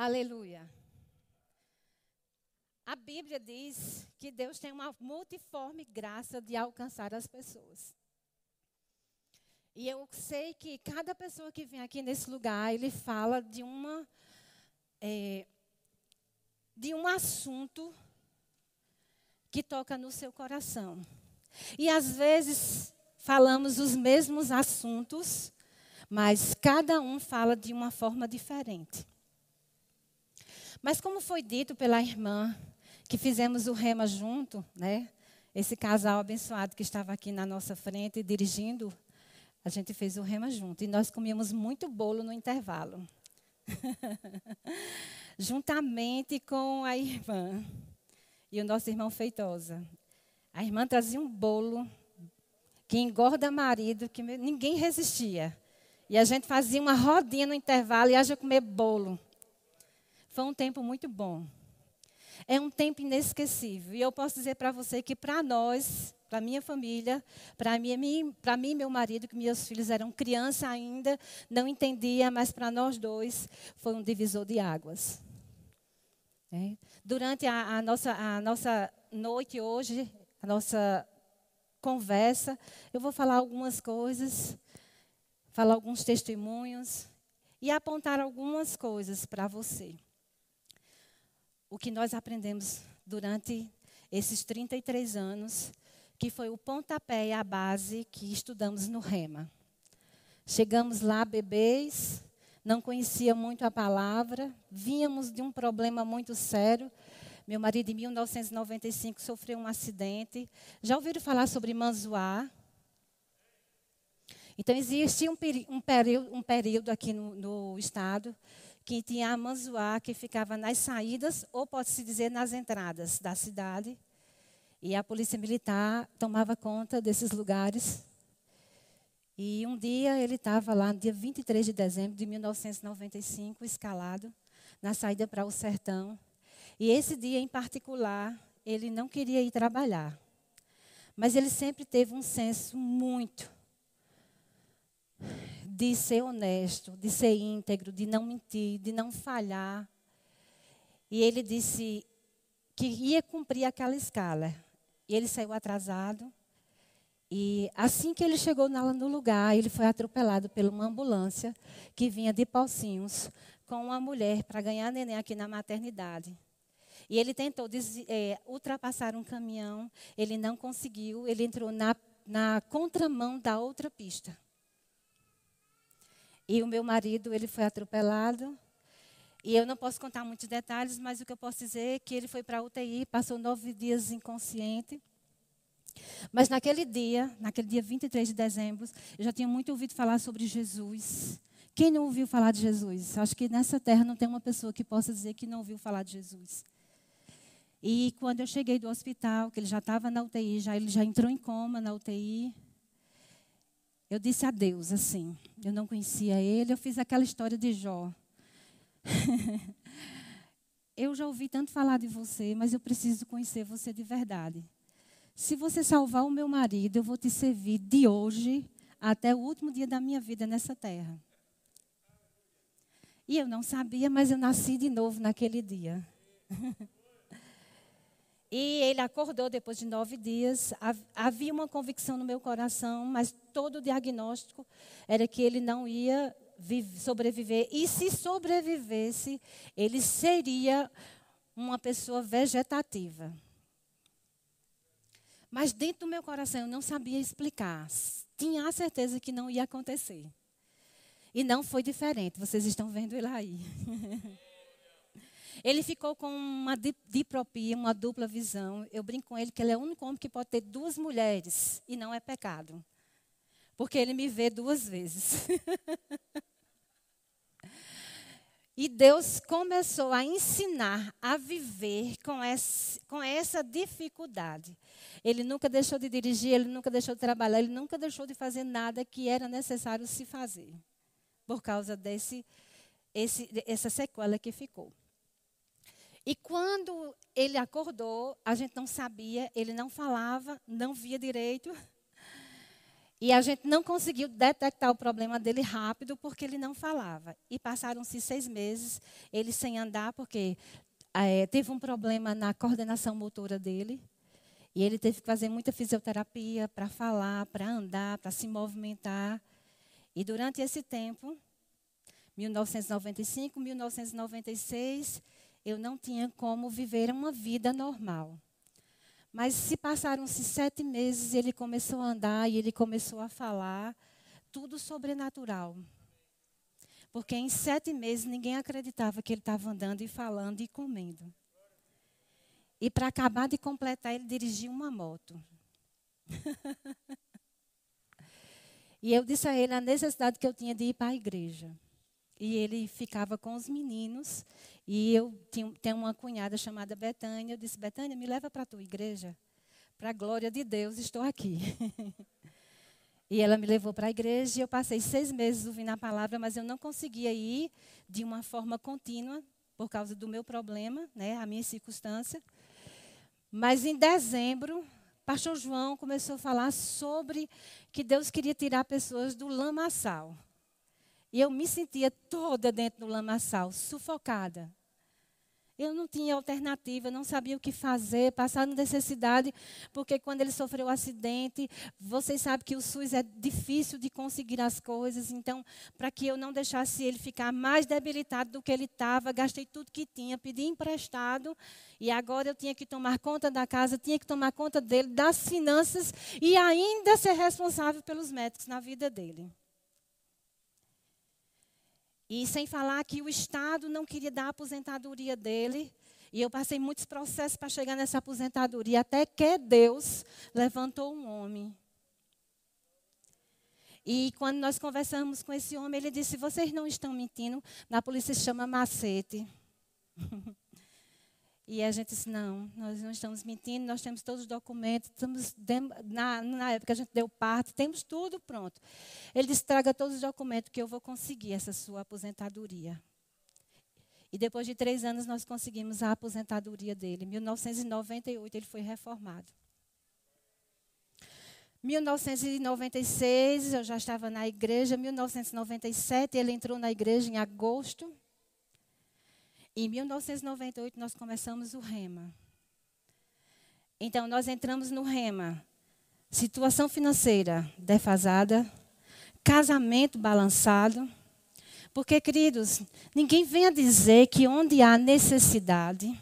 Aleluia. A Bíblia diz que Deus tem uma multiforme graça de alcançar as pessoas. E eu sei que cada pessoa que vem aqui nesse lugar, ele fala de uma é, de um assunto que toca no seu coração. E às vezes falamos os mesmos assuntos, mas cada um fala de uma forma diferente. Mas como foi dito pela irmã, que fizemos o rema junto, né? Esse casal abençoado que estava aqui na nossa frente dirigindo, a gente fez o rema junto e nós comíamos muito bolo no intervalo. Juntamente com a irmã e o nosso irmão Feitosa. A irmã trazia um bolo que engorda marido, que ninguém resistia. E a gente fazia uma rodinha no intervalo e haja comer bolo. Foi um tempo muito bom. É um tempo inesquecível. E eu posso dizer para você que para nós, para minha família, para mim, para mim, meu marido, que meus filhos eram criança ainda, não entendia, mas para nós dois foi um divisor de águas. É. Durante a, a, nossa, a nossa noite hoje, a nossa conversa, eu vou falar algumas coisas, falar alguns testemunhos e apontar algumas coisas para você o que nós aprendemos durante esses 33 anos, que foi o pontapé e a base que estudamos no Rema. Chegamos lá bebês, não conhecia muito a palavra, vínhamos de um problema muito sério. Meu marido, em 1995, sofreu um acidente. Já ouviram falar sobre Manzuá? Então, existia um, um, um período aqui no, no estado que tinha a Manzuá, que ficava nas saídas, ou pode-se dizer nas entradas da cidade. E a polícia militar tomava conta desses lugares. E um dia ele estava lá, no dia 23 de dezembro de 1995, escalado, na saída para o sertão. E esse dia em particular, ele não queria ir trabalhar. Mas ele sempre teve um senso muito de ser honesto, de ser íntegro, de não mentir, de não falhar. E ele disse que ia cumprir aquela escala. E ele saiu atrasado. E assim que ele chegou no lugar, ele foi atropelado por uma ambulância que vinha de Palcinhos com uma mulher para ganhar neném aqui na maternidade. E ele tentou é, ultrapassar um caminhão, ele não conseguiu, ele entrou na, na contramão da outra pista. E o meu marido, ele foi atropelado. E eu não posso contar muitos detalhes, mas o que eu posso dizer é que ele foi para a UTI, passou nove dias inconsciente. Mas naquele dia, naquele dia 23 de dezembro, eu já tinha muito ouvido falar sobre Jesus. Quem não ouviu falar de Jesus? Acho que nessa terra não tem uma pessoa que possa dizer que não ouviu falar de Jesus. E quando eu cheguei do hospital, que ele já estava na UTI, já, ele já entrou em coma na UTI, eu disse a Deus assim, eu não conhecia ele, eu fiz aquela história de Jó. eu já ouvi tanto falar de você, mas eu preciso conhecer você de verdade. Se você salvar o meu marido, eu vou te servir de hoje até o último dia da minha vida nessa terra. E eu não sabia, mas eu nasci de novo naquele dia. E ele acordou depois de nove dias. Havia uma convicção no meu coração, mas todo o diagnóstico era que ele não ia sobreviver. E se sobrevivesse, ele seria uma pessoa vegetativa. Mas dentro do meu coração eu não sabia explicar. Tinha a certeza que não ia acontecer. E não foi diferente. Vocês estão vendo ele aí. Ele ficou com uma dipropia, uma dupla visão. Eu brinco com ele que ele é o único homem que pode ter duas mulheres e não é pecado. Porque ele me vê duas vezes. e Deus começou a ensinar a viver com, esse, com essa dificuldade. Ele nunca deixou de dirigir, ele nunca deixou de trabalhar, ele nunca deixou de fazer nada que era necessário se fazer. Por causa desse, esse, essa sequela que ficou. E quando ele acordou, a gente não sabia, ele não falava, não via direito. E a gente não conseguiu detectar o problema dele rápido porque ele não falava. E passaram-se seis meses, ele sem andar, porque é, teve um problema na coordenação motora dele. E ele teve que fazer muita fisioterapia para falar, para andar, para se movimentar. E durante esse tempo, 1995, 1996, eu não tinha como viver uma vida normal. Mas se passaram-se sete meses, ele começou a andar e ele começou a falar, tudo sobrenatural. Porque em sete meses ninguém acreditava que ele estava andando e falando e comendo. E para acabar de completar, ele dirigia uma moto. e eu disse a ele a necessidade que eu tinha de ir para a igreja. E ele ficava com os meninos. E eu tenho uma cunhada chamada Betânia. Eu disse: Betânia, me leva para a tua igreja. Para a glória de Deus, estou aqui. e ela me levou para a igreja. E eu passei seis meses ouvindo a palavra, mas eu não conseguia ir de uma forma contínua, por causa do meu problema, né, a minha circunstância. Mas em dezembro, pastor João começou a falar sobre que Deus queria tirar pessoas do lamaçal. E eu me sentia toda dentro do lamaçal, sufocada. Eu não tinha alternativa, não sabia o que fazer, passando necessidade, porque quando ele sofreu o acidente, vocês sabem que o SUS é difícil de conseguir as coisas, então, para que eu não deixasse ele ficar mais debilitado do que ele estava, gastei tudo que tinha, pedi emprestado, e agora eu tinha que tomar conta da casa, tinha que tomar conta dele, das finanças e ainda ser responsável pelos médicos na vida dele. E sem falar que o Estado não queria dar a aposentadoria dele. E eu passei muitos processos para chegar nessa aposentadoria, até que Deus levantou um homem. E quando nós conversamos com esse homem, ele disse: Vocês não estão mentindo, na polícia se chama macete. E a gente disse, não, nós não estamos mentindo, nós temos todos os documentos, estamos, na, na época a gente deu parte, temos tudo pronto. Ele disse, traga todos os documentos que eu vou conseguir essa sua aposentadoria. E depois de três anos nós conseguimos a aposentadoria dele. Em 1998 ele foi reformado. 1996 eu já estava na igreja. 1997 ele entrou na igreja em agosto. Em 1998 nós começamos o Rema. Então nós entramos no Rema. Situação financeira defasada, casamento balançado. Porque, queridos, ninguém venha dizer que onde há necessidade,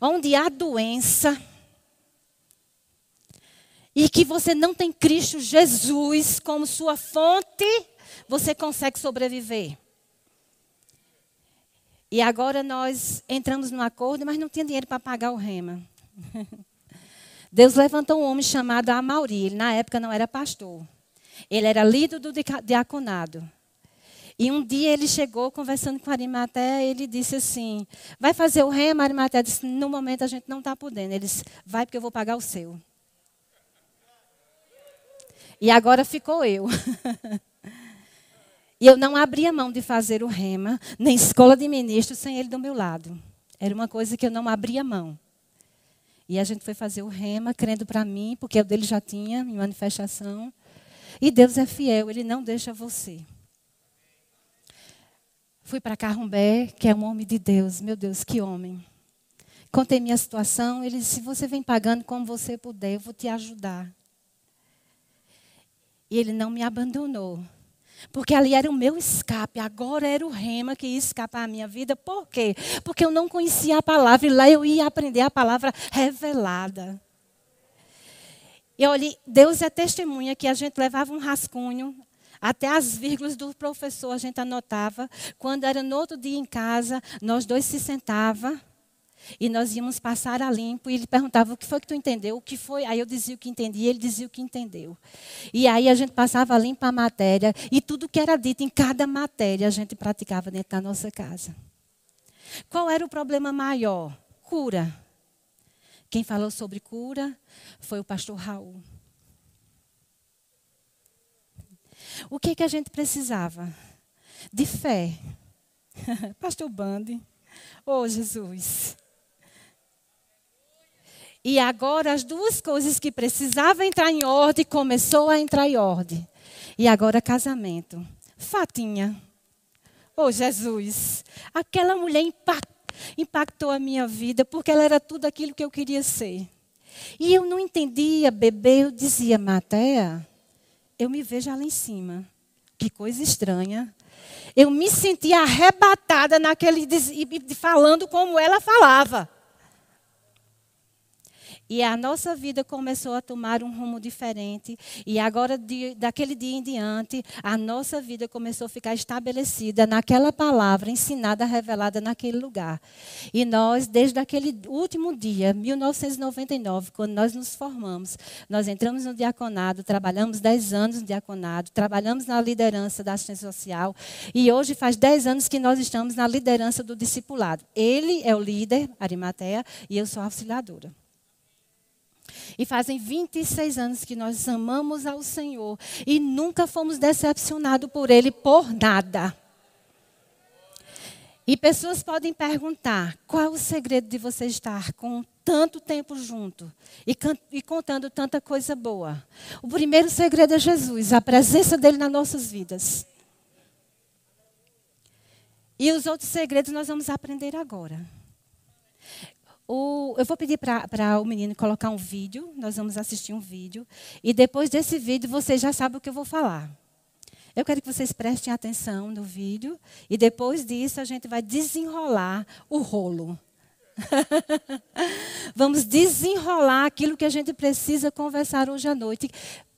onde há doença, e que você não tem Cristo Jesus como sua fonte, você consegue sobreviver. E agora nós entramos no acordo, mas não tinha dinheiro para pagar o rema. Deus levantou um homem chamado Amauri. Ele, na época, não era pastor. Ele era líder do diaconado. E um dia ele chegou conversando com Arimaté, ele disse assim: Vai fazer o rema? Arimaté disse: No momento a gente não está podendo. Ele disse: Vai porque eu vou pagar o seu. E agora ficou eu. E eu não abria mão de fazer o rema, nem escola de ministro, sem ele do meu lado. Era uma coisa que eu não abria mão. E a gente foi fazer o rema, crendo para mim, porque o dele já tinha em manifestação. E Deus é fiel, ele não deixa você. Fui para Carrumbé, que é um homem de Deus. Meu Deus, que homem. Contei minha situação. Ele disse: Você vem pagando como você puder, eu vou te ajudar. E ele não me abandonou. Porque ali era o meu escape, agora era o rema que ia escapar a minha vida. Por quê? Porque eu não conhecia a palavra e lá eu ia aprender a palavra revelada. E olha, Deus é testemunha que a gente levava um rascunho, até as vírgulas do professor a gente anotava. Quando era no outro dia em casa, nós dois se sentava e nós íamos passar a limpo e ele perguntava o que foi que tu entendeu, o que foi. Aí eu dizia o que entendi, ele dizia o que entendeu. E aí a gente passava a limpo a matéria e tudo que era dito em cada matéria a gente praticava dentro da nossa casa. Qual era o problema maior? Cura. Quem falou sobre cura foi o pastor Raul. O que, que a gente precisava? De fé. Pastor Bande. Oh, Jesus. E agora as duas coisas que precisavam entrar em ordem começou a entrar em ordem. E agora casamento. Fatinha. Oh, Jesus. Aquela mulher impactou a minha vida porque ela era tudo aquilo que eu queria ser. E eu não entendia, bebê, eu dizia, Matéia, eu me vejo lá em cima. Que coisa estranha. Eu me sentia arrebatada naquele falando como ela falava. E a nossa vida começou a tomar um rumo diferente. E agora, de, daquele dia em diante, a nossa vida começou a ficar estabelecida naquela palavra, ensinada, revelada naquele lugar. E nós, desde aquele último dia, 1999, quando nós nos formamos, nós entramos no diaconado, trabalhamos 10 anos no diaconado, trabalhamos na liderança da assistência social. E hoje faz 10 anos que nós estamos na liderança do discipulado. Ele é o líder, Arimateia, e eu sou a auxiliadora. E fazem 26 anos que nós amamos ao Senhor e nunca fomos decepcionados por Ele por nada. E pessoas podem perguntar: qual é o segredo de você estar com tanto tempo junto e, e, contando tanta coisa boa? O primeiro segredo é Jesus, a presença dele nas nossas vidas. E os outros segredos nós vamos aprender agora. O, eu vou pedir para o menino colocar um vídeo, nós vamos assistir um vídeo, e depois desse vídeo você já sabe o que eu vou falar. Eu quero que vocês prestem atenção no vídeo, e depois disso a gente vai desenrolar o rolo. Vamos desenrolar aquilo que a gente precisa conversar hoje à noite,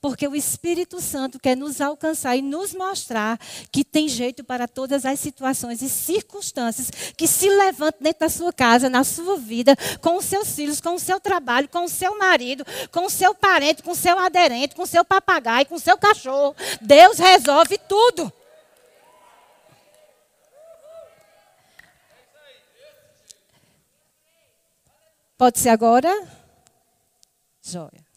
porque o Espírito Santo quer nos alcançar e nos mostrar que tem jeito para todas as situações e circunstâncias que se levantam dentro da sua casa, na sua vida, com os seus filhos, com o seu trabalho, com o seu marido, com o seu parente, com o seu aderente, com o seu papagaio, com o seu cachorro. Deus resolve tudo. Pode ser agora? Joia.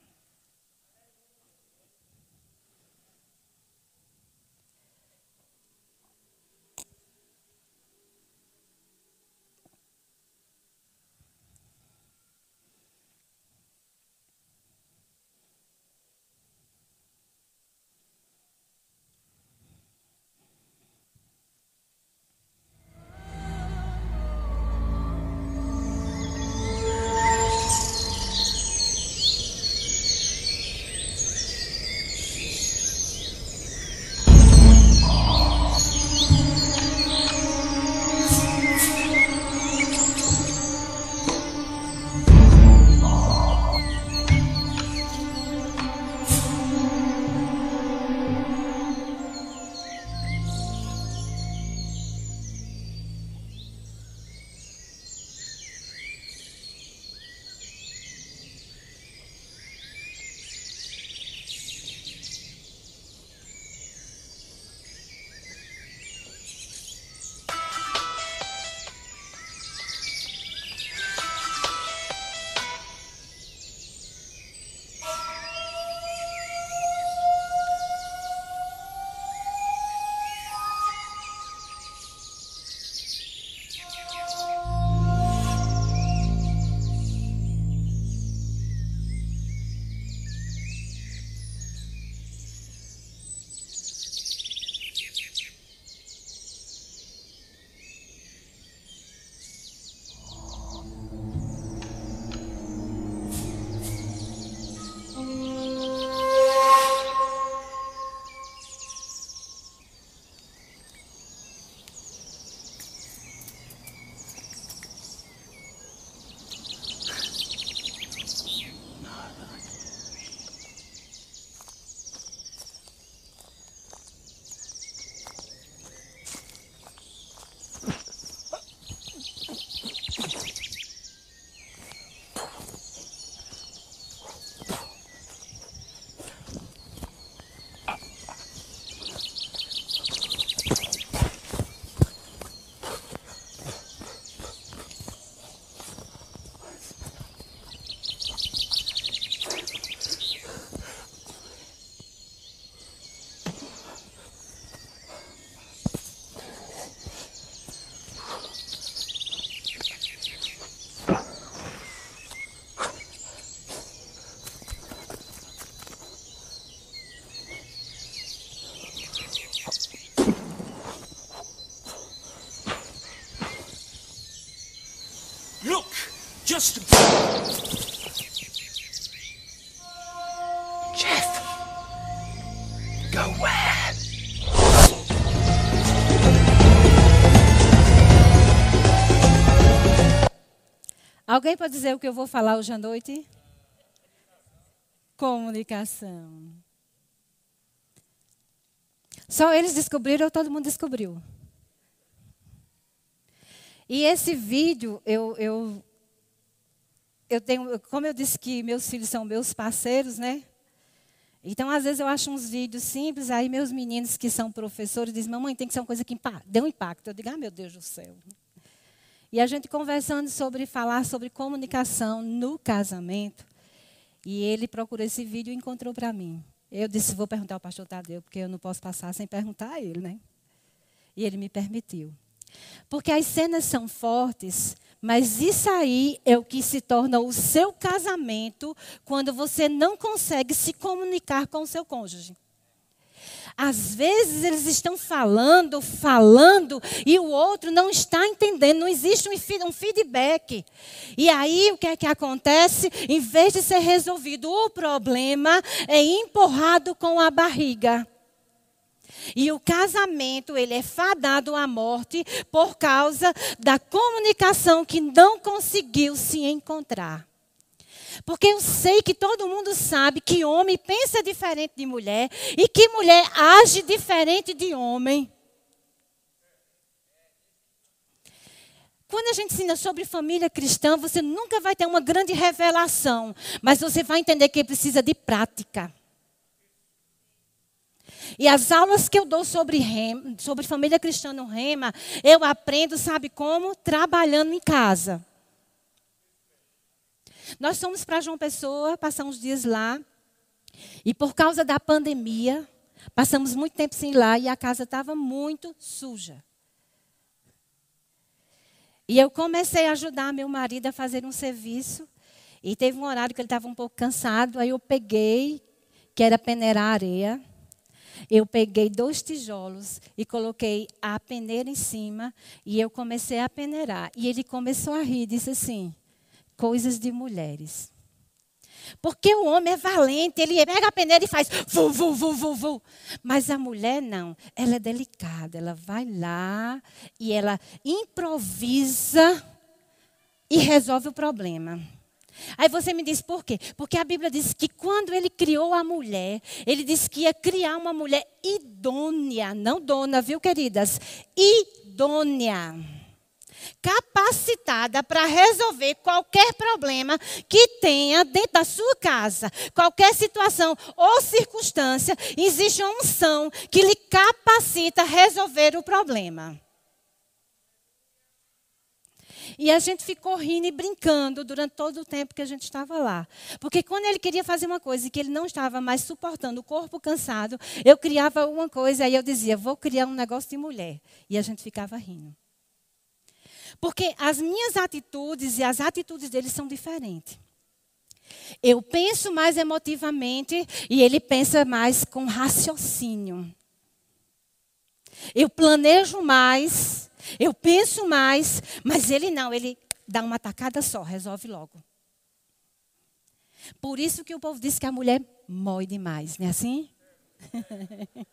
Just. Jeff. Go where? Alguém pode dizer o que eu vou falar hoje à noite? Comunicação. Só eles descobriram ou todo mundo descobriu? E esse vídeo, eu, eu, eu tenho, como eu disse que meus filhos são meus parceiros, né? Então, às vezes, eu acho uns vídeos simples, aí meus meninos que são professores dizem, mamãe, tem que ser uma coisa que dê um impacto. Eu digo, ah, meu Deus do céu. E a gente conversando sobre falar sobre comunicação no casamento. E ele procurou esse vídeo e encontrou para mim. Eu disse, vou perguntar ao pastor Tadeu, porque eu não posso passar sem perguntar a ele, né? E ele me permitiu. Porque as cenas são fortes, mas isso aí é o que se torna o seu casamento quando você não consegue se comunicar com o seu cônjuge. Às vezes eles estão falando, falando, e o outro não está entendendo, não existe um feedback. E aí o que é que acontece? Em vez de ser resolvido o problema, é empurrado com a barriga. E o casamento, ele é fadado à morte por causa da comunicação que não conseguiu se encontrar. Porque eu sei que todo mundo sabe que homem pensa diferente de mulher e que mulher age diferente de homem. Quando a gente ensina sobre família cristã, você nunca vai ter uma grande revelação, mas você vai entender que precisa de prática. E as aulas que eu dou sobre, sobre família cristã no Rema, eu aprendo, sabe como? Trabalhando em casa. Nós fomos para João Pessoa, passamos dias lá. E por causa da pandemia, passamos muito tempo sem ir lá e a casa estava muito suja. E eu comecei a ajudar meu marido a fazer um serviço. E teve um horário que ele estava um pouco cansado. Aí eu peguei, que era peneirar areia eu peguei dois tijolos e coloquei a peneira em cima e eu comecei a peneirar. E ele começou a rir, disse assim: coisas de mulheres. Porque o homem é valente, ele pega a peneira e faz vu, vu, vu, vu, vu. Mas a mulher não, ela é delicada, ela vai lá e ela improvisa e resolve o problema. Aí você me diz por quê? Porque a Bíblia diz que quando ele criou a mulher, ele disse que ia criar uma mulher idônea, não dona, viu, queridas? Idônea. Capacitada para resolver qualquer problema que tenha dentro da sua casa, qualquer situação ou circunstância, existe uma unção que lhe capacita a resolver o problema. E a gente ficou rindo e brincando durante todo o tempo que a gente estava lá. Porque quando ele queria fazer uma coisa e que ele não estava mais suportando o corpo cansado, eu criava uma coisa e eu dizia, vou criar um negócio de mulher. E a gente ficava rindo. Porque as minhas atitudes e as atitudes dele são diferentes. Eu penso mais emotivamente e ele pensa mais com raciocínio. Eu planejo mais eu penso mais, mas ele não, ele dá uma tacada só, resolve logo. Por isso que o povo diz que a mulher mói demais, não é assim?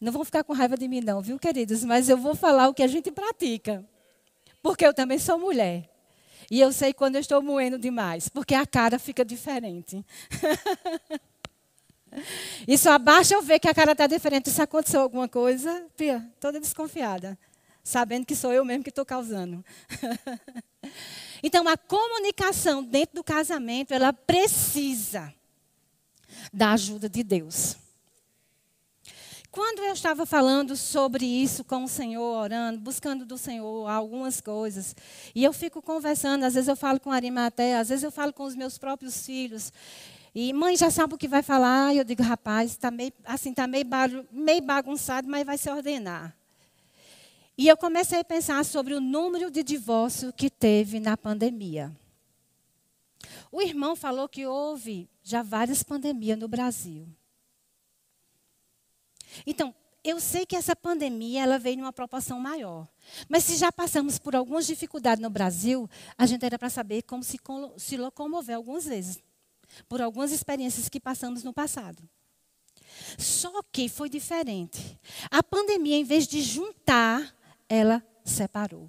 Não vão ficar com raiva de mim, não, viu, queridos? Mas eu vou falar o que a gente pratica. Porque eu também sou mulher. E eu sei quando eu estou moendo demais, porque a cara fica diferente. E só eu ver que a cara está diferente. Se aconteceu alguma coisa, pia, toda desconfiada. Sabendo que sou eu mesmo que estou causando. então, a comunicação dentro do casamento, ela precisa da ajuda de Deus. Quando eu estava falando sobre isso com o Senhor, orando, buscando do Senhor algumas coisas, e eu fico conversando, às vezes eu falo com a Arimaté, às vezes eu falo com os meus próprios filhos, e mãe já sabe o que vai falar. Eu digo, rapaz, está meio, assim, tá meio, meio bagunçado, mas vai se ordenar. E eu comecei a pensar sobre o número de divórcio que teve na pandemia. O irmão falou que houve já várias pandemias no Brasil. Então, eu sei que essa pandemia ela veio numa proporção maior. Mas se já passamos por algumas dificuldades no Brasil, a gente era para saber como se, se locomover algumas vezes. Por algumas experiências que passamos no passado. Só que foi diferente. A pandemia, em vez de juntar, ela separou.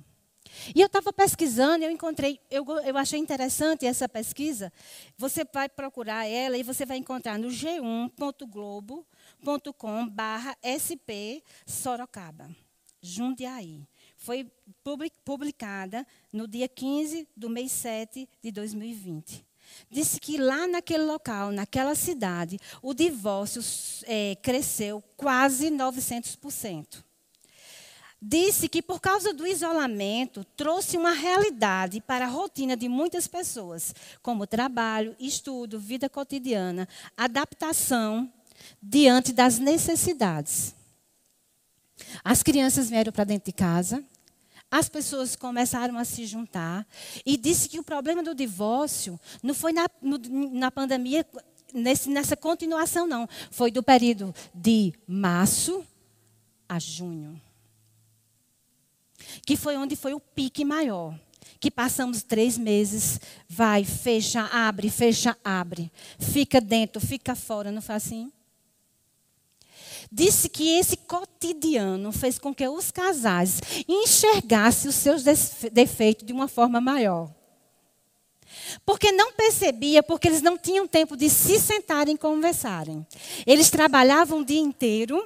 E eu estava pesquisando, eu encontrei, eu, eu achei interessante essa pesquisa. Você vai procurar ela e você vai encontrar no g1.globo.com barra SP Sorocaba, Jundiaí. Foi publicada no dia 15 do mês 7 de 2020. Disse que lá naquele local, naquela cidade, o divórcio é, cresceu quase 900% disse que por causa do isolamento trouxe uma realidade para a rotina de muitas pessoas, como trabalho, estudo, vida cotidiana, adaptação diante das necessidades. As crianças vieram para dentro de casa, as pessoas começaram a se juntar e disse que o problema do divórcio não foi na, no, na pandemia, nesse, nessa continuação, não. Foi do período de março a junho que foi onde foi o pique maior. Que passamos três meses, vai, fecha, abre, fecha, abre. Fica dentro, fica fora, não foi assim? Disse que esse cotidiano fez com que os casais enxergassem os seus defeitos de uma forma maior. Porque não percebia, porque eles não tinham tempo de se sentarem e conversarem. Eles trabalhavam o dia inteiro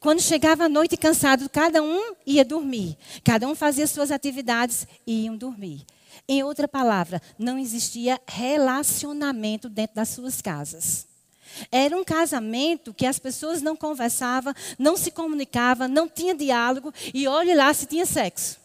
quando chegava a noite cansado, cada um ia dormir. Cada um fazia suas atividades e iam dormir. Em outra palavra, não existia relacionamento dentro das suas casas. Era um casamento que as pessoas não conversavam, não se comunicavam, não tinha diálogo e olhe lá se tinha sexo.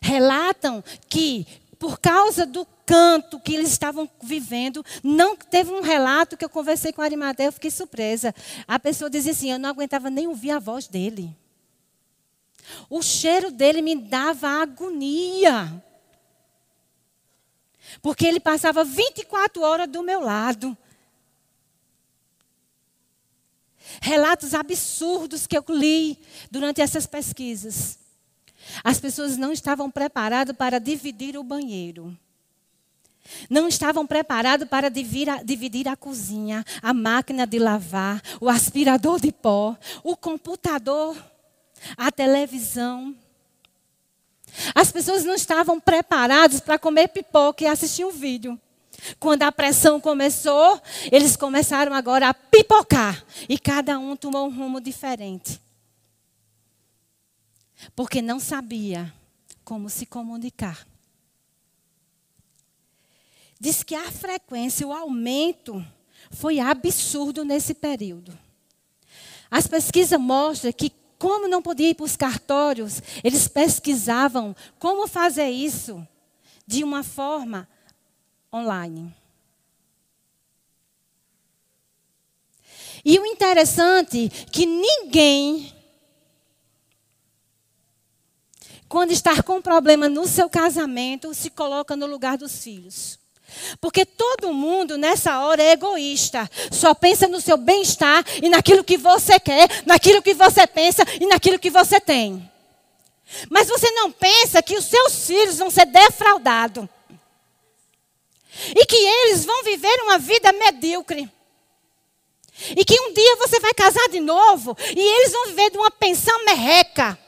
Relatam que por causa do canto que eles estavam vivendo. Não teve um relato que eu conversei com a Arimateia, eu fiquei surpresa. A pessoa dizia assim: eu não aguentava nem ouvir a voz dele. O cheiro dele me dava agonia. Porque ele passava 24 horas do meu lado. Relatos absurdos que eu li durante essas pesquisas. As pessoas não estavam preparadas para dividir o banheiro. Não estavam preparados para dividir a cozinha, a máquina de lavar, o aspirador de pó, o computador, a televisão. As pessoas não estavam preparadas para comer pipoca e assistir um vídeo. Quando a pressão começou, eles começaram agora a pipocar. E cada um tomou um rumo diferente. Porque não sabia como se comunicar diz que a frequência, o aumento, foi absurdo nesse período. As pesquisas mostram que, como não podia ir para os cartórios, eles pesquisavam como fazer isso de uma forma online. E o interessante é que ninguém, quando está com problema no seu casamento, se coloca no lugar dos filhos. Porque todo mundo nessa hora é egoísta. Só pensa no seu bem-estar e naquilo que você quer, naquilo que você pensa e naquilo que você tem. Mas você não pensa que os seus filhos vão ser defraudados. E que eles vão viver uma vida medíocre. E que um dia você vai casar de novo e eles vão viver de uma pensão merreca.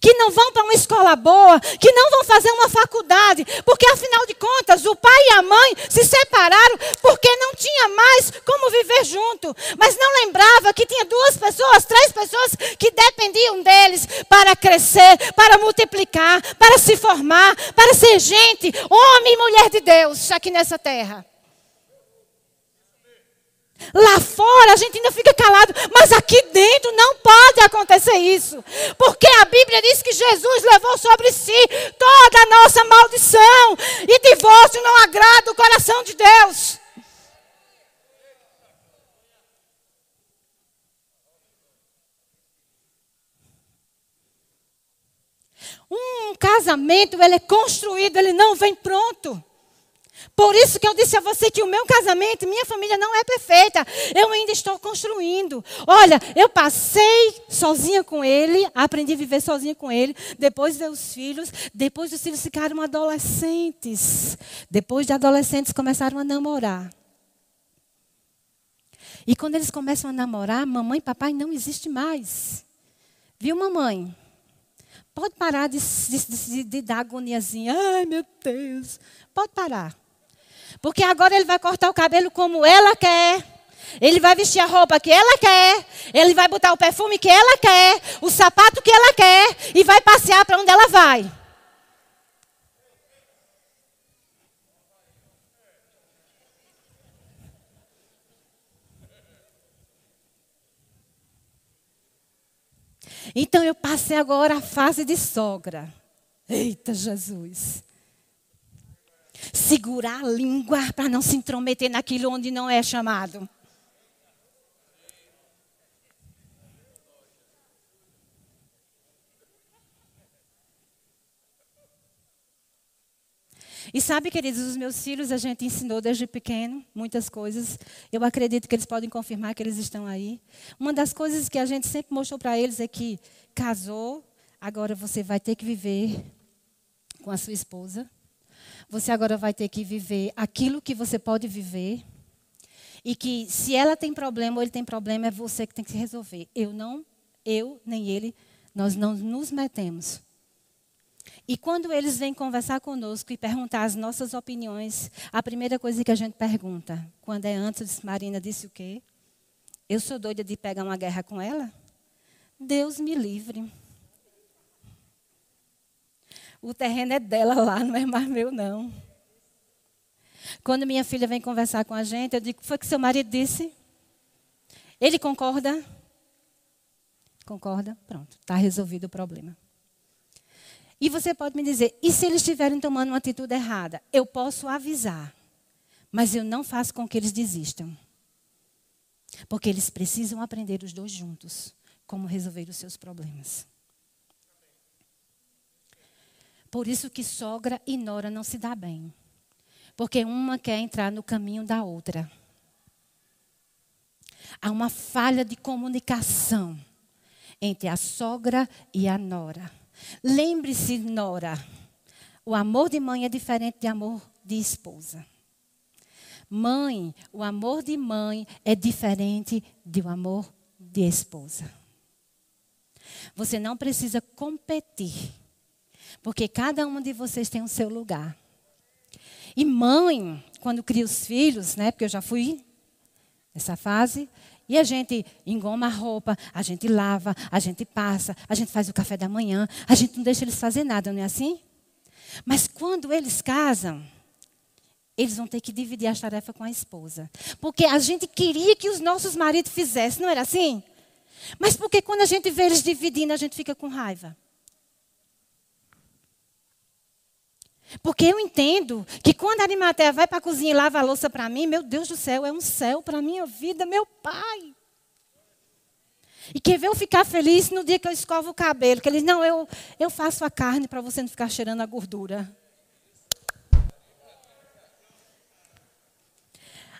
Que não vão para uma escola boa, que não vão fazer uma faculdade, porque afinal de contas o pai e a mãe se separaram porque não tinha mais como viver junto, mas não lembrava que tinha duas pessoas, três pessoas que dependiam deles para crescer, para multiplicar, para se formar, para ser gente, homem e mulher de Deus aqui nessa terra. Lá fora a gente ainda fica calado, mas aqui dentro não pode acontecer isso. Porque a Bíblia diz que Jesus levou sobre si toda a nossa maldição. E divórcio não agrada o coração de Deus. Um casamento, ele é construído, ele não vem pronto. Por isso que eu disse a você que o meu casamento, minha família não é perfeita. Eu ainda estou construindo. Olha, eu passei sozinha com ele, aprendi a viver sozinha com ele. Depois dos filhos, depois dos filhos ficaram adolescentes. Depois de adolescentes começaram a namorar. E quando eles começam a namorar, mamãe e papai não existe mais. Viu, mamãe? Pode parar de, de, de, de dar agoniazinha. Ai, meu Deus. Pode parar. Porque agora ele vai cortar o cabelo como ela quer. Ele vai vestir a roupa que ela quer. Ele vai botar o perfume que ela quer. O sapato que ela quer. E vai passear para onde ela vai. Então eu passei agora a fase de sogra. Eita Jesus. Segurar a língua para não se intrometer naquilo onde não é chamado. E sabe, queridos, os meus filhos a gente ensinou desde pequeno muitas coisas. Eu acredito que eles podem confirmar que eles estão aí. Uma das coisas que a gente sempre mostrou para eles é que casou, agora você vai ter que viver com a sua esposa. Você agora vai ter que viver aquilo que você pode viver. E que se ela tem problema ou ele tem problema, é você que tem que se resolver. Eu não, eu nem ele, nós não nos metemos. E quando eles vêm conversar conosco e perguntar as nossas opiniões, a primeira coisa que a gente pergunta, quando é antes, Marina disse o quê? Eu sou doida de pegar uma guerra com ela? Deus me livre. O terreno é dela lá, não é mais meu, não. Quando minha filha vem conversar com a gente, eu digo: foi que seu marido disse? Ele concorda? Concorda? Pronto, está resolvido o problema. E você pode me dizer: e se eles estiverem tomando uma atitude errada? Eu posso avisar, mas eu não faço com que eles desistam. Porque eles precisam aprender os dois juntos como resolver os seus problemas. Por isso que sogra e nora não se dá bem. Porque uma quer entrar no caminho da outra. Há uma falha de comunicação entre a sogra e a nora. Lembre-se, Nora, o amor de mãe é diferente de amor de esposa. Mãe, o amor de mãe é diferente do amor de esposa. Você não precisa competir, porque cada uma de vocês tem o seu lugar. E mãe, quando cria os filhos, né? Porque eu já fui nessa fase, e a gente engoma a roupa, a gente lava, a gente passa, a gente faz o café da manhã, a gente não deixa eles fazer nada, não é assim? Mas quando eles casam, eles vão ter que dividir as tarefas com a esposa. Porque a gente queria que os nossos maridos fizessem, não era assim? Mas porque quando a gente vê eles dividindo, a gente fica com raiva. Porque eu entendo que quando a Arimatea vai para a cozinha e lava a louça para mim, meu Deus do céu, é um céu para a minha vida, meu pai. E quer ver eu ficar feliz no dia que eu escovo o cabelo? Que ele diz, não, eu, eu faço a carne para você não ficar cheirando a gordura.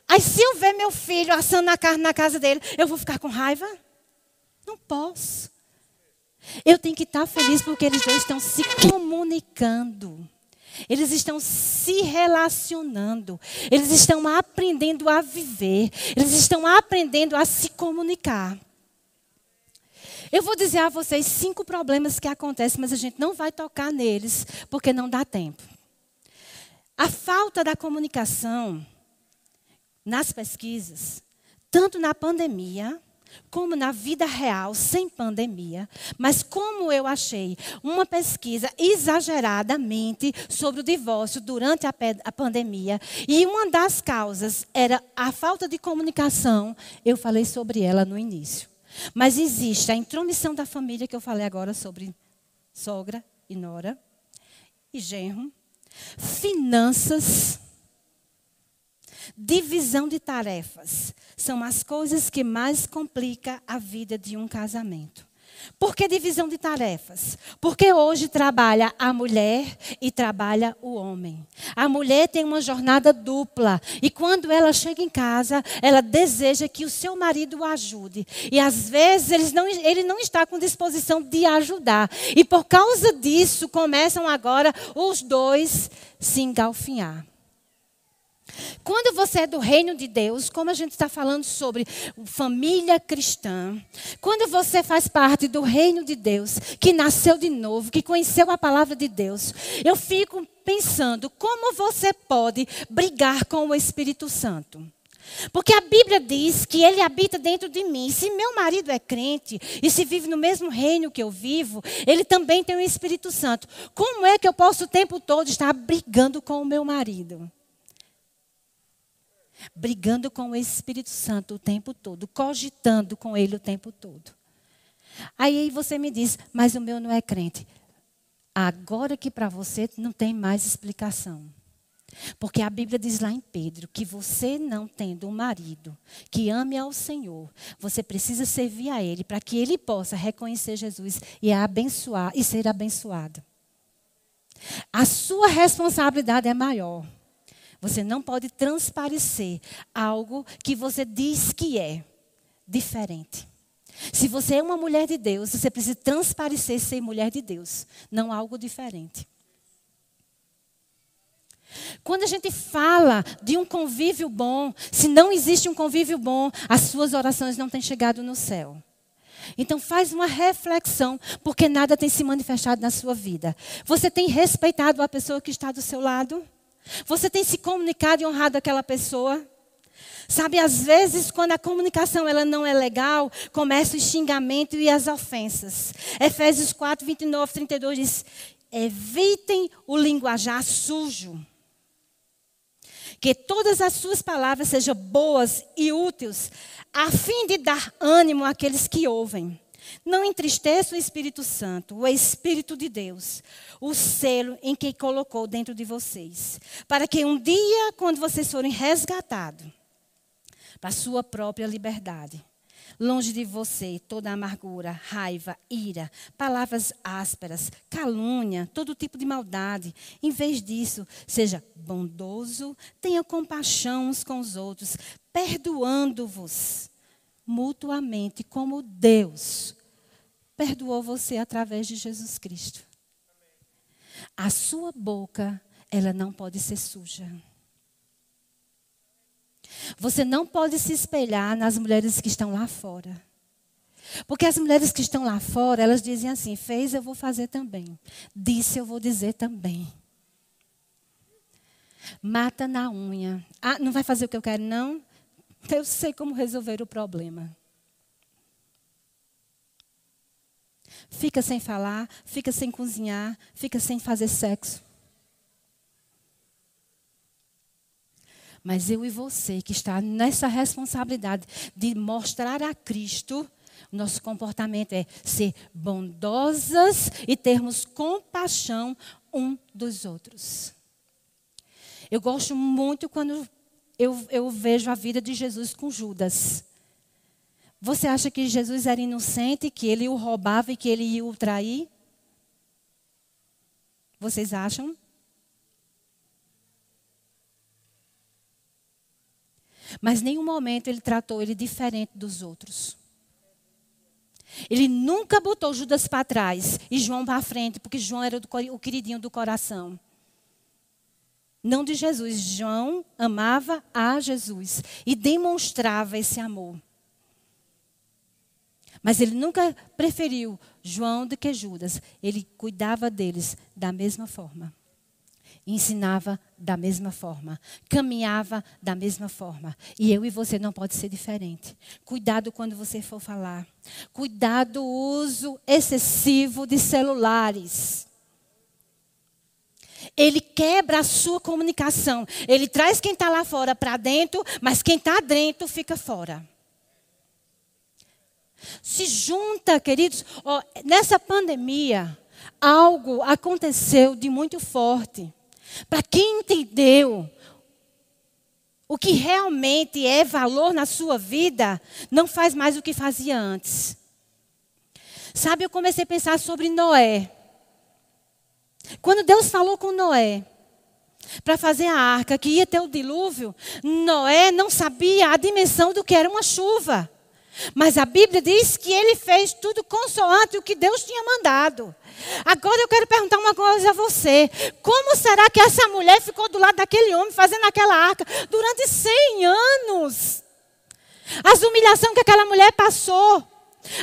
Aí se eu ver meu filho assando a carne na casa dele, eu vou ficar com raiva? Não posso. Eu tenho que estar feliz porque eles dois estão se comunicando. Eles estão se relacionando. Eles estão aprendendo a viver. Eles estão aprendendo a se comunicar. Eu vou dizer a vocês cinco problemas que acontecem, mas a gente não vai tocar neles, porque não dá tempo. A falta da comunicação nas pesquisas, tanto na pandemia, como na vida real, sem pandemia, mas como eu achei uma pesquisa exageradamente sobre o divórcio durante a, a, pandemia, e uma das causas era a falta de comunicação, eu falei sobre ela no início. Mas existe a intromissão da família, que eu falei agora sobre sogra e nora, e genro, finanças, divisão de tarefas são as coisas que mais complicam a vida de um casamento. Por que divisão de tarefas? Porque hoje trabalha a mulher e trabalha o homem. A mulher tem uma jornada dupla e quando ela chega em casa, ela deseja que o seu marido o ajude. E às vezes ele não, ele não está com disposição de ajudar. E por causa disso, começam agora os dois se engalfinhar. Quando você é do reino de Deus, como a gente está falando sobre família cristã, quando você faz parte do reino de Deus, que nasceu de novo, que conheceu a palavra de Deus, eu fico pensando como você pode brigar com o Espírito Santo. Porque a Bíblia diz que ele habita dentro de mim. Se meu marido é crente e se vive no mesmo reino que eu vivo, ele também tem o Espírito Santo. Como é que eu posso o tempo todo estar brigando com o meu marido? Brigando com o Espírito Santo o tempo todo, cogitando com ele o tempo todo. Aí você me diz, mas o meu não é crente. Agora que para você não tem mais explicação. Porque a Bíblia diz lá em Pedro que você não tendo um marido que ame ao Senhor, você precisa servir a Ele para que Ele possa reconhecer Jesus e abençoar e ser abençoado. A sua responsabilidade é maior. Você não pode transparecer algo que você diz que é diferente. Se você é uma mulher de Deus, você precisa transparecer ser mulher de Deus, não algo diferente. Quando a gente fala de um convívio bom, se não existe um convívio bom, as suas orações não têm chegado no céu. Então faz uma reflexão, porque nada tem se manifestado na sua vida. Você tem respeitado a pessoa que está do seu lado? Você tem se comunicado e honrado aquela pessoa? Sabe, às vezes, quando a comunicação ela não é legal, começa o xingamento e as ofensas. Efésios 4, 29, 32 diz: evitem o linguajar sujo. Que todas as suas palavras sejam boas e úteis, a fim de dar ânimo àqueles que ouvem. Não entristeça o Espírito Santo, o Espírito de Deus, o selo em que colocou dentro de vocês, para que um dia, quando vocês forem resgatados para a sua própria liberdade, longe de você toda amargura, raiva, ira, palavras ásperas, calúnia, todo tipo de maldade. Em vez disso, seja bondoso, tenha compaixão uns com os outros, perdoando-vos mutuamente, como Deus perdoou você através de Jesus Cristo. A sua boca, ela não pode ser suja. Você não pode se espelhar nas mulheres que estão lá fora. Porque as mulheres que estão lá fora, elas dizem assim: fez, eu vou fazer também. Disse, eu vou dizer também. Mata na unha. Ah, não vai fazer o que eu quero, não? Eu sei como resolver o problema. Fica sem falar, fica sem cozinhar, fica sem fazer sexo. Mas eu e você que está nessa responsabilidade de mostrar a Cristo, nosso comportamento é ser bondosas e termos compaixão um dos outros. Eu gosto muito quando eu, eu vejo a vida de Jesus com Judas. Você acha que Jesus era inocente, que ele o roubava e que ele ia o trair? Vocês acham? Mas nenhum momento ele tratou ele diferente dos outros. Ele nunca botou Judas para trás e João para frente, porque João era o queridinho do coração. Não de Jesus. João amava a Jesus e demonstrava esse amor. Mas ele nunca preferiu João do que Judas. Ele cuidava deles da mesma forma. Ensinava da mesma forma. Caminhava da mesma forma. E eu e você não pode ser diferente. Cuidado quando você for falar. Cuidado o uso excessivo de celulares. Ele quebra a sua comunicação. Ele traz quem está lá fora para dentro, mas quem está dentro fica fora. Se junta, queridos. Nessa pandemia, algo aconteceu de muito forte. Para quem entendeu o que realmente é valor na sua vida, não faz mais o que fazia antes. Sabe, eu comecei a pensar sobre Noé. Quando Deus falou com Noé para fazer a arca, que ia ter o dilúvio, Noé não sabia a dimensão do que era uma chuva. Mas a Bíblia diz que ele fez tudo consoante o que Deus tinha mandado. Agora eu quero perguntar uma coisa a você: como será que essa mulher ficou do lado daquele homem fazendo aquela arca durante 100 anos? As humilhações que aquela mulher passou,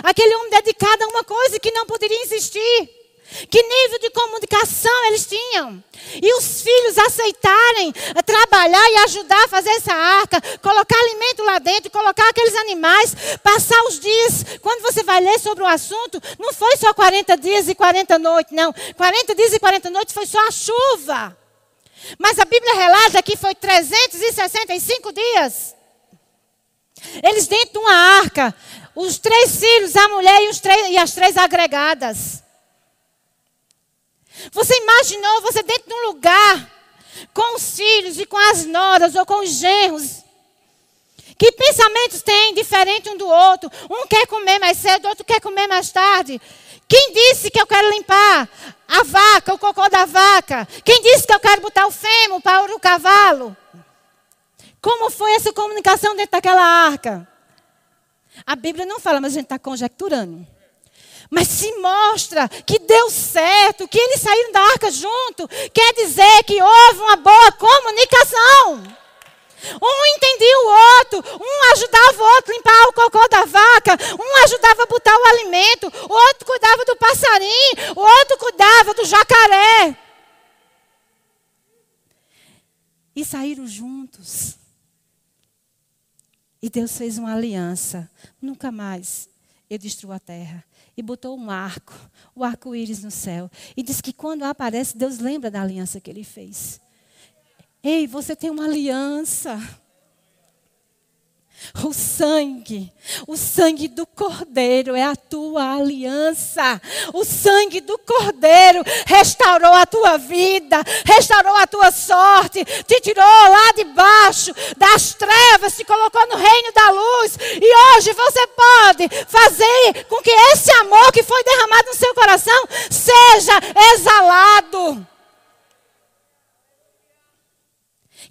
aquele homem dedicado a uma coisa que não poderia existir. Que nível de comunicação eles tinham? E os filhos aceitarem trabalhar e ajudar a fazer essa arca, colocar alimento lá dentro, colocar aqueles animais, passar os dias. Quando você vai ler sobre o assunto, não foi só 40 dias e 40 noites, não. 40 dias e 40 noites foi só a chuva. Mas a Bíblia relata que foi 365 dias. Eles dentro de uma arca, os três filhos, a mulher e, três, e as três agregadas. Você imaginou você dentro de um lugar com os filhos e com as noras ou com os genros? Que pensamentos têm diferente um do outro? Um quer comer mais cedo, outro quer comer mais tarde. Quem disse que eu quero limpar a vaca, o cocô da vaca? Quem disse que eu quero botar o fêmur para o cavalo? Como foi essa comunicação dentro daquela arca? A Bíblia não fala, mas a gente está conjecturando. Mas se mostra que deu certo, que eles saíram da arca junto, quer dizer que houve uma boa comunicação. Um entendia o outro, um ajudava o outro a limpar o cocô da vaca, um ajudava a botar o alimento, o outro cuidava do passarinho, o outro cuidava do jacaré. E saíram juntos. E Deus fez uma aliança. Nunca mais eu destruo a terra e botou um arco, o arco-íris no céu. E diz que quando aparece, Deus lembra da aliança que ele fez. Ei, você tem uma aliança. O sangue, o sangue do Cordeiro é a tua aliança. O sangue do Cordeiro restaurou a tua vida, restaurou a tua sorte, te tirou lá de baixo das trevas, te colocou no reino da luz. E hoje você pode fazer com que esse amor que foi derramado no seu coração seja exalado.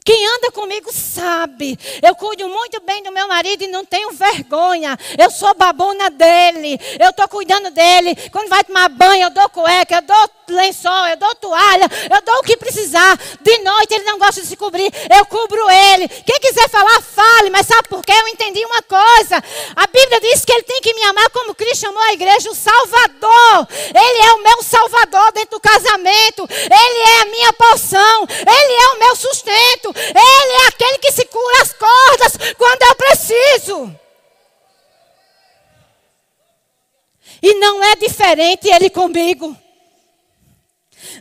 Quem anda comigo sabe. Eu cuido muito bem do meu marido e não tenho vergonha. Eu sou babona dele. Eu estou cuidando dele. Quando vai tomar banho, eu dou cueca, eu dou lençol, eu dou toalha, eu dou o que precisar. De noite ele não gosta de se cobrir, eu cubro ele. Quem quiser falar, fale, mas sabe por quê? Eu entendi uma coisa. A Bíblia diz que ele tem que me amar como Cristo chamou a igreja, o Salvador. Ele é o meu Salvador dentro do casamento. Ele é a minha porção. Ele é o meu sustento. Ele é aquele que se cura as cordas quando eu preciso. E não é diferente ele comigo.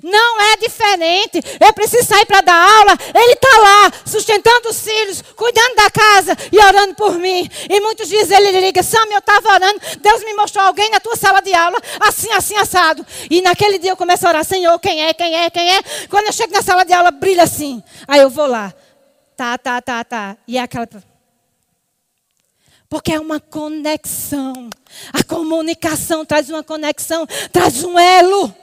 Não é diferente. Eu preciso sair para dar aula. Ele está lá, sustentando os filhos, cuidando da casa e orando por mim. E muitos dias ele liga: Sam, eu estava orando. Deus me mostrou alguém na tua sala de aula, assim, assim, assado. E naquele dia eu começo a orar: Senhor, quem é, quem é, quem é? Quando eu chego na sala de aula, brilha assim. Aí eu vou lá. Tá, tá, tá, tá. E é aquela. Porque é uma conexão. A comunicação traz uma conexão, traz um elo.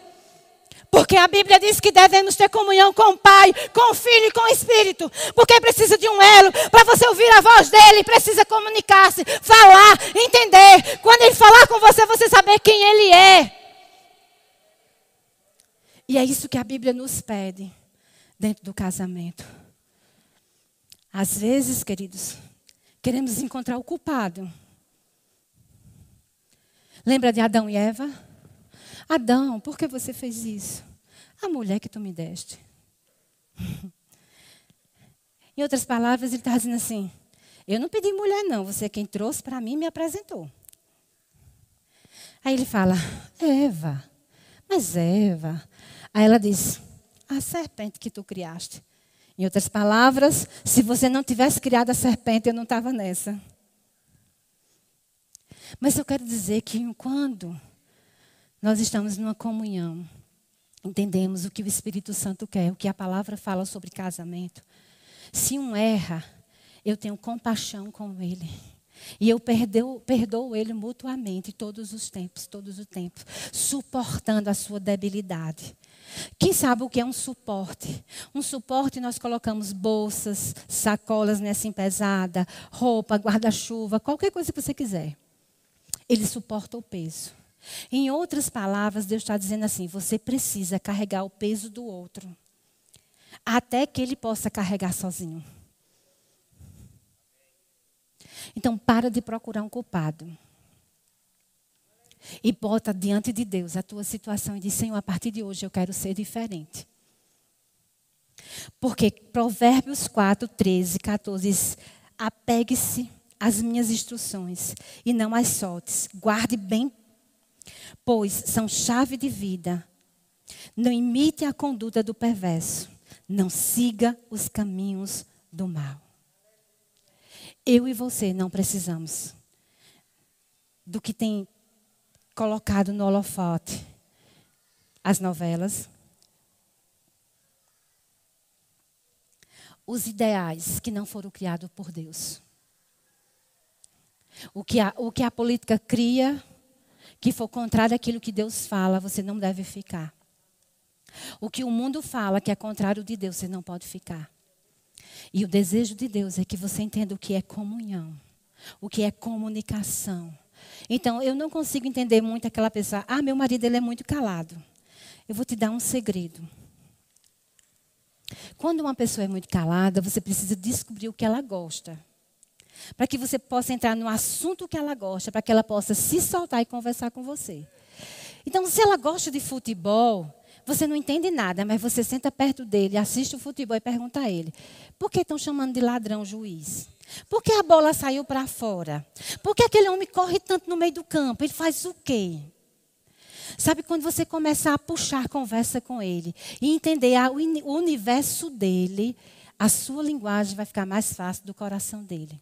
Porque a Bíblia diz que devemos ter comunhão com o Pai, com o Filho e com o Espírito. Porque precisa de um elo. Para você ouvir a voz dele, precisa comunicar-se, falar, entender. Quando ele falar com você, você saber quem ele é. E é isso que a Bíblia nos pede dentro do casamento. Às vezes, queridos, queremos encontrar o culpado. Lembra de Adão e Eva? Adão, por que você fez isso? A mulher que tu me deste. em outras palavras, ele está dizendo assim: Eu não pedi mulher, não. Você é quem trouxe para mim e me apresentou. Aí ele fala: Eva, mas Eva. Aí ela diz: A serpente que tu criaste. Em outras palavras, se você não tivesse criado a serpente, eu não estava nessa. Mas eu quero dizer que quando nós estamos numa comunhão. Entendemos o que o Espírito Santo quer, o que a palavra fala sobre casamento. Se um erra, eu tenho compaixão com ele. E eu perdoo, perdoo ele mutuamente todos os tempos, todos os tempos, suportando a sua debilidade. Quem sabe o que é um suporte? Um suporte nós colocamos bolsas, sacolas né, assim pesada, roupa, guarda-chuva, qualquer coisa que você quiser. Ele suporta o peso. Em outras palavras, Deus está dizendo assim: você precisa carregar o peso do outro, até que ele possa carregar sozinho. Então, para de procurar um culpado. E bota diante de Deus a tua situação e diz: Senhor, a partir de hoje eu quero ser diferente. Porque Provérbios 4, 13, 14 diz: Apegue-se às minhas instruções e não as soltes. Guarde bem, pois são chave de vida. Não imite a conduta do perverso. Não siga os caminhos do mal. Eu e você não precisamos do que tem colocado no holofote as novelas, os ideais que não foram criados por Deus. O que a, o que a política cria, que for contrário àquilo que Deus fala, você não deve ficar. O que o mundo fala, que é contrário de Deus, você não pode ficar. E o desejo de Deus é que você entenda o que é comunhão, o que é comunicação então, eu não consigo entender muito aquela pessoa. Ah, meu marido ele é muito calado. Eu vou te dar um segredo. Quando uma pessoa é muito calada, você precisa descobrir o que ela gosta. Para que você possa entrar no assunto que ela gosta, para que ela possa se soltar e conversar com você. Então, se ela gosta de futebol, você não entende nada, mas você senta perto dele, assiste o futebol e pergunta a ele: por que estão chamando de ladrão juiz? Por que a bola saiu para fora? Por que aquele homem corre tanto no meio do campo? Ele faz o quê? Sabe quando você começar a puxar conversa com ele e entender o universo dele, a sua linguagem vai ficar mais fácil do coração dele.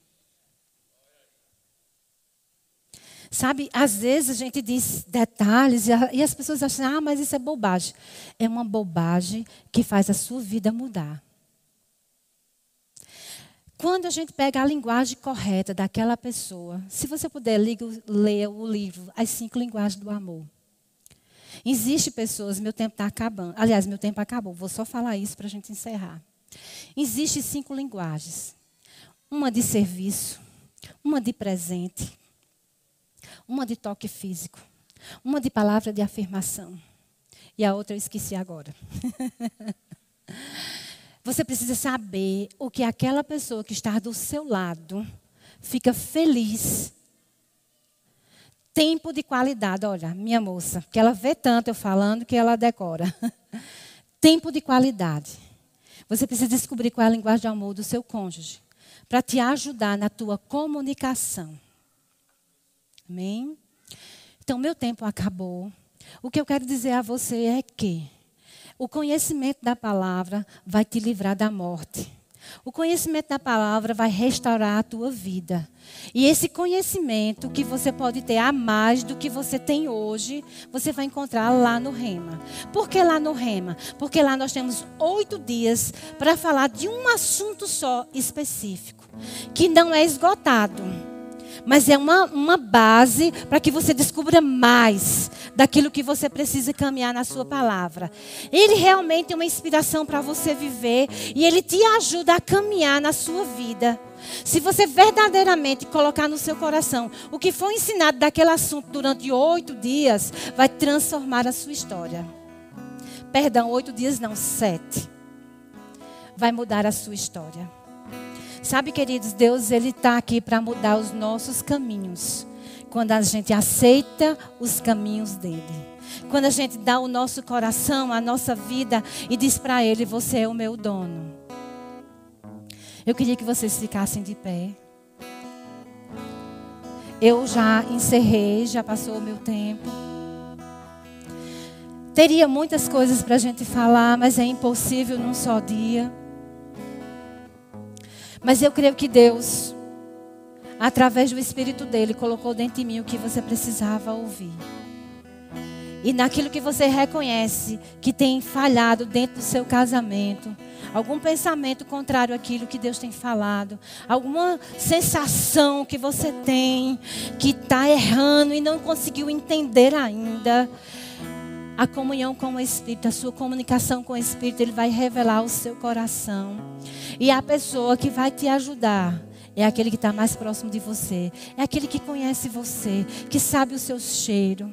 Sabe, às vezes a gente diz detalhes e as pessoas acham, ah, mas isso é bobagem. É uma bobagem que faz a sua vida mudar. Quando a gente pega a linguagem correta daquela pessoa, se você puder, leia o livro As Cinco Linguagens do Amor. Existem pessoas, meu tempo está acabando. Aliás, meu tempo acabou. Vou só falar isso para a gente encerrar. Existem cinco linguagens: uma de serviço, uma de presente, uma de toque físico, uma de palavra de afirmação. E a outra eu esqueci agora. Você precisa saber o que aquela pessoa que está do seu lado fica feliz. Tempo de qualidade, olha, minha moça, que ela vê tanto eu falando que ela decora. Tempo de qualidade. Você precisa descobrir qual é a linguagem de amor do seu cônjuge para te ajudar na tua comunicação. Amém? Então, meu tempo acabou. O que eu quero dizer a você é que o conhecimento da palavra vai te livrar da morte. O conhecimento da palavra vai restaurar a tua vida. E esse conhecimento que você pode ter a mais do que você tem hoje, você vai encontrar lá no Rema. Por que lá no Rema? Porque lá nós temos oito dias para falar de um assunto só específico, que não é esgotado mas é uma, uma base para que você descubra mais daquilo que você precisa caminhar na sua palavra. Ele realmente é uma inspiração para você viver e ele te ajuda a caminhar na sua vida. Se você verdadeiramente colocar no seu coração o que foi ensinado daquele assunto durante oito dias, vai transformar a sua história. Perdão, oito dias não, sete. Vai mudar a sua história. Sabe, queridos, Deus ele está aqui para mudar os nossos caminhos. Quando a gente aceita os caminhos dele. Quando a gente dá o nosso coração, a nossa vida e diz para ele: Você é o meu dono. Eu queria que vocês ficassem de pé. Eu já encerrei, já passou o meu tempo. Teria muitas coisas para a gente falar, mas é impossível num só dia. Mas eu creio que Deus, através do Espírito dele, colocou dentro de mim o que você precisava ouvir. E naquilo que você reconhece que tem falhado dentro do seu casamento, algum pensamento contrário àquilo que Deus tem falado, alguma sensação que você tem que está errando e não conseguiu entender ainda, a comunhão com o Espírito, a sua comunicação com o Espírito, ele vai revelar o seu coração. E a pessoa que vai te ajudar é aquele que está mais próximo de você, é aquele que conhece você, que sabe o seu cheiro.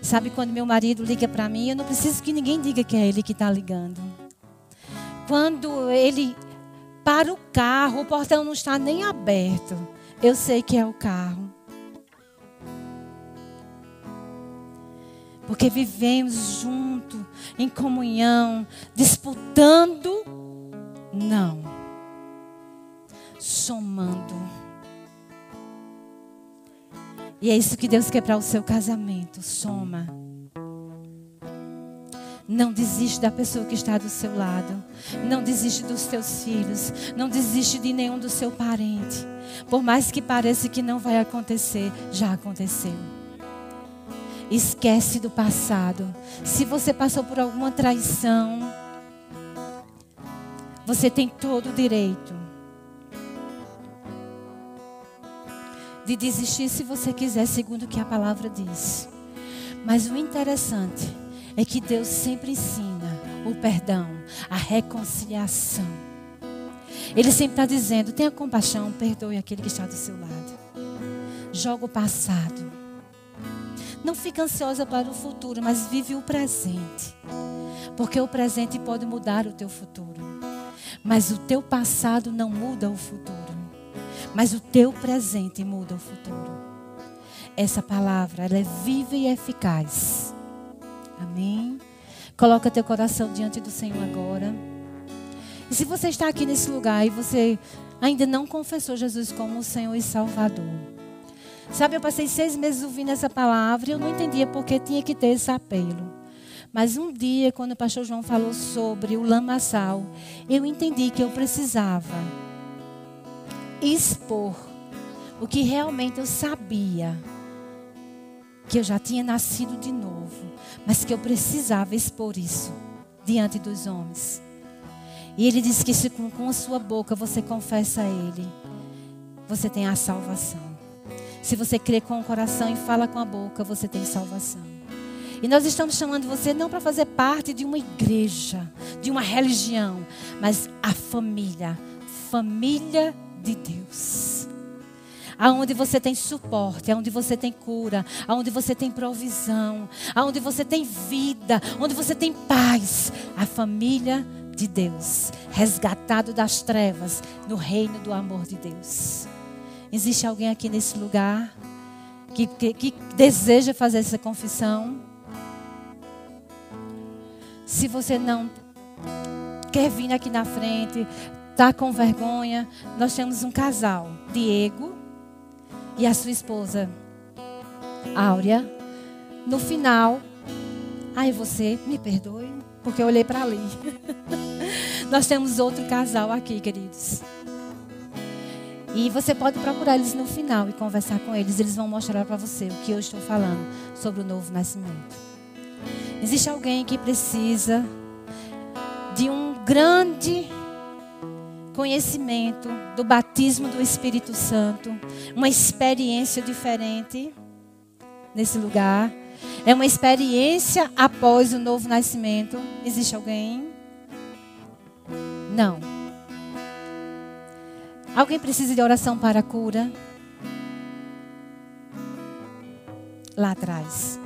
Sabe quando meu marido liga para mim, eu não preciso que ninguém diga que é ele que está ligando. Quando ele para o carro, o portão não está nem aberto, eu sei que é o carro. Porque vivemos junto, em comunhão, disputando, não, somando. E é isso que Deus quer para o seu casamento, soma. Não desiste da pessoa que está do seu lado. Não desiste dos teus filhos. Não desiste de nenhum do seu parente. Por mais que pareça que não vai acontecer, já aconteceu. Esquece do passado. Se você passou por alguma traição, você tem todo o direito de desistir se você quiser, segundo o que a palavra diz. Mas o interessante é que Deus sempre ensina o perdão, a reconciliação. Ele sempre está dizendo: tenha compaixão, perdoe aquele que está do seu lado. Joga o passado. Não fica ansiosa para o futuro, mas vive o presente. Porque o presente pode mudar o teu futuro. Mas o teu passado não muda o futuro. Mas o teu presente muda o futuro. Essa palavra, ela é viva e eficaz. Amém? Coloca teu coração diante do Senhor agora. E se você está aqui nesse lugar e você ainda não confessou Jesus como o Senhor e Salvador, Sabe, eu passei seis meses ouvindo essa palavra e eu não entendia porque tinha que ter esse apelo. Mas um dia, quando o pastor João falou sobre o lamaçal, eu entendi que eu precisava expor o que realmente eu sabia. Que eu já tinha nascido de novo, mas que eu precisava expor isso diante dos homens. E ele disse que se com, com a sua boca você confessa a ele, você tem a salvação. Se você crê com o coração e fala com a boca, você tem salvação. E nós estamos chamando você não para fazer parte de uma igreja, de uma religião, mas a família, família de Deus. Aonde você tem suporte, aonde você tem cura, aonde você tem provisão, aonde você tem vida, onde você tem paz, a família de Deus, resgatado das trevas no reino do amor de Deus. Existe alguém aqui nesse lugar que, que, que deseja fazer essa confissão? Se você não quer vir aqui na frente, está com vergonha, nós temos um casal, Diego e a sua esposa, Áurea. No final, ai você, me perdoe, porque eu olhei para ali. nós temos outro casal aqui, queridos. E você pode procurar eles no final e conversar com eles. Eles vão mostrar para você o que eu estou falando sobre o novo nascimento. Existe alguém que precisa de um grande conhecimento do batismo do Espírito Santo, uma experiência diferente nesse lugar. É uma experiência após o novo nascimento. Existe alguém? Não. Alguém precisa de oração para a cura? Lá atrás.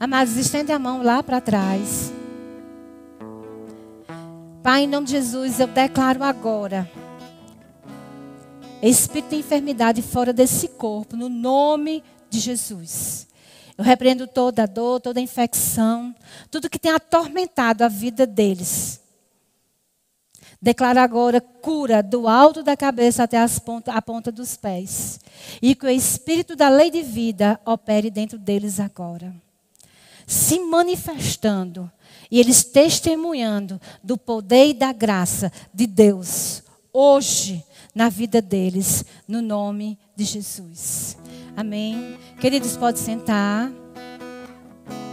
Amados, estende a mão lá para trás. Pai, em nome de Jesus, eu declaro agora. Espírito de enfermidade fora desse corpo, no nome de Jesus. Eu repreendo toda dor, toda infecção, tudo que tem atormentado a vida deles. Declaro agora cura do alto da cabeça até ponta, a ponta dos pés. E que o Espírito da lei de vida opere dentro deles agora. Se manifestando e eles testemunhando do poder e da graça de Deus hoje na vida deles, no nome de Jesus. Amém. Queridos, pode sentar.